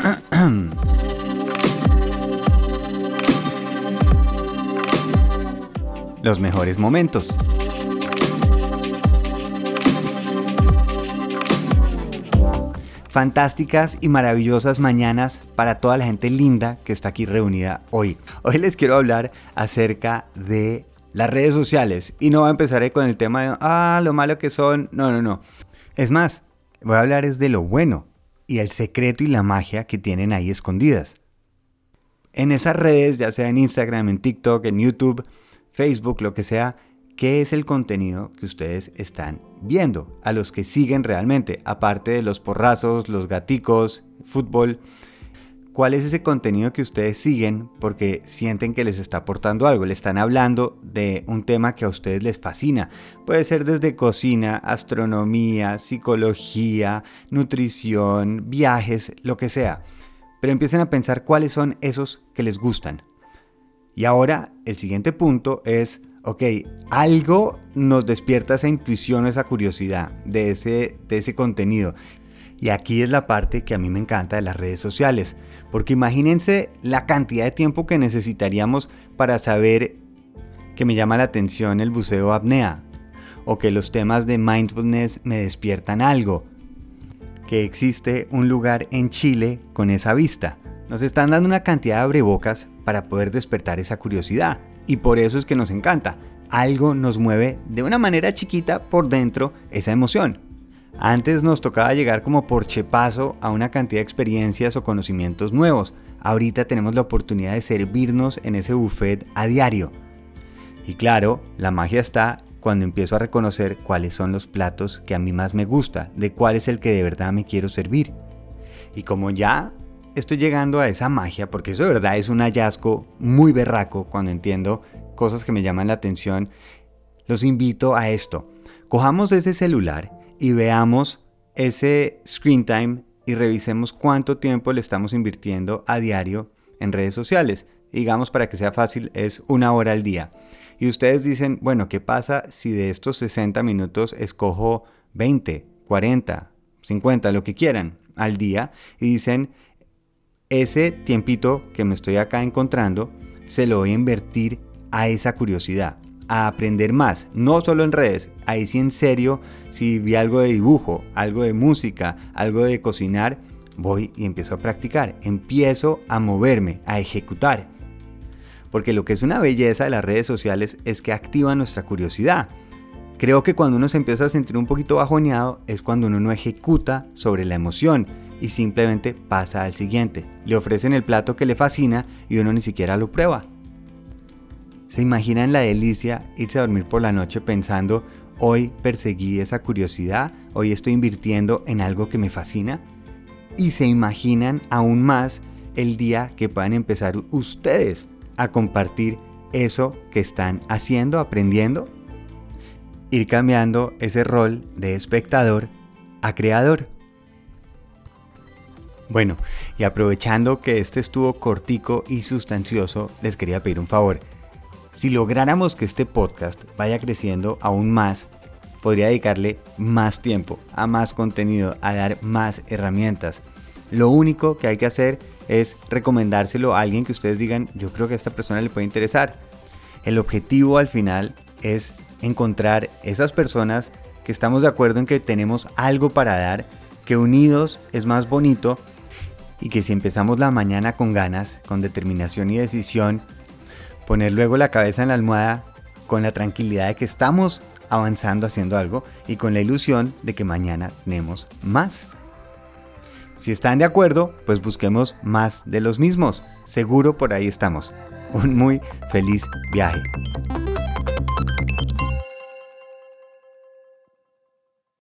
Los mejores momentos. Fantásticas y maravillosas mañanas para toda la gente linda que está aquí reunida hoy. Hoy les quiero hablar acerca de las redes sociales y no empezaré con el tema de, ah, lo malo que son. No, no, no. Es más, voy a hablar es de lo bueno y el secreto y la magia que tienen ahí escondidas. En esas redes, ya sea en Instagram, en TikTok, en YouTube, Facebook, lo que sea, ¿qué es el contenido que ustedes están viendo? A los que siguen realmente, aparte de los porrazos, los gaticos, fútbol. ¿Cuál es ese contenido que ustedes siguen porque sienten que les está aportando algo? Le están hablando de un tema que a ustedes les fascina. Puede ser desde cocina, astronomía, psicología, nutrición, viajes, lo que sea. Pero empiecen a pensar cuáles son esos que les gustan. Y ahora el siguiente punto es, ok, algo nos despierta esa intuición o esa curiosidad de ese, de ese contenido. Y aquí es la parte que a mí me encanta de las redes sociales, porque imagínense la cantidad de tiempo que necesitaríamos para saber que me llama la atención el buceo apnea, o que los temas de mindfulness me despiertan algo, que existe un lugar en Chile con esa vista. Nos están dando una cantidad de abrebocas para poder despertar esa curiosidad, y por eso es que nos encanta. Algo nos mueve de una manera chiquita por dentro esa emoción. Antes nos tocaba llegar como por chepazo a una cantidad de experiencias o conocimientos nuevos. Ahorita tenemos la oportunidad de servirnos en ese buffet a diario. Y claro, la magia está cuando empiezo a reconocer cuáles son los platos que a mí más me gusta, de cuál es el que de verdad me quiero servir. Y como ya estoy llegando a esa magia, porque eso de verdad es un hallazgo muy berraco cuando entiendo cosas que me llaman la atención, los invito a esto. Cojamos ese celular y veamos ese screen time y revisemos cuánto tiempo le estamos invirtiendo a diario en redes sociales. Digamos para que sea fácil es una hora al día. Y ustedes dicen, bueno, ¿qué pasa si de estos 60 minutos escojo 20, 40, 50, lo que quieran al día? Y dicen, ese tiempito que me estoy acá encontrando, se lo voy a invertir a esa curiosidad a aprender más, no solo en redes, ahí sí en serio, si vi algo de dibujo, algo de música, algo de cocinar, voy y empiezo a practicar, empiezo a moverme, a ejecutar. Porque lo que es una belleza de las redes sociales es que activa nuestra curiosidad. Creo que cuando uno se empieza a sentir un poquito bajoneado es cuando uno no ejecuta sobre la emoción y simplemente pasa al siguiente. Le ofrecen el plato que le fascina y uno ni siquiera lo prueba. ¿Se imaginan la delicia irse a dormir por la noche pensando, hoy perseguí esa curiosidad, hoy estoy invirtiendo en algo que me fascina? Y se imaginan aún más el día que puedan empezar ustedes a compartir eso que están haciendo, aprendiendo. Ir cambiando ese rol de espectador a creador. Bueno, y aprovechando que este estuvo cortico y sustancioso, les quería pedir un favor si lográramos que este podcast vaya creciendo aún más, podría dedicarle más tiempo a más contenido, a dar más herramientas. Lo único que hay que hacer es recomendárselo a alguien que ustedes digan, yo creo que a esta persona le puede interesar. El objetivo al final es encontrar esas personas que estamos de acuerdo en que tenemos algo para dar, que unidos es más bonito y que si empezamos la mañana con ganas, con determinación y decisión, poner luego la cabeza en la almohada con la tranquilidad de que estamos avanzando haciendo algo y con la ilusión de que mañana tenemos más. Si están de acuerdo, pues busquemos más de los mismos. Seguro por ahí estamos. Un muy feliz viaje.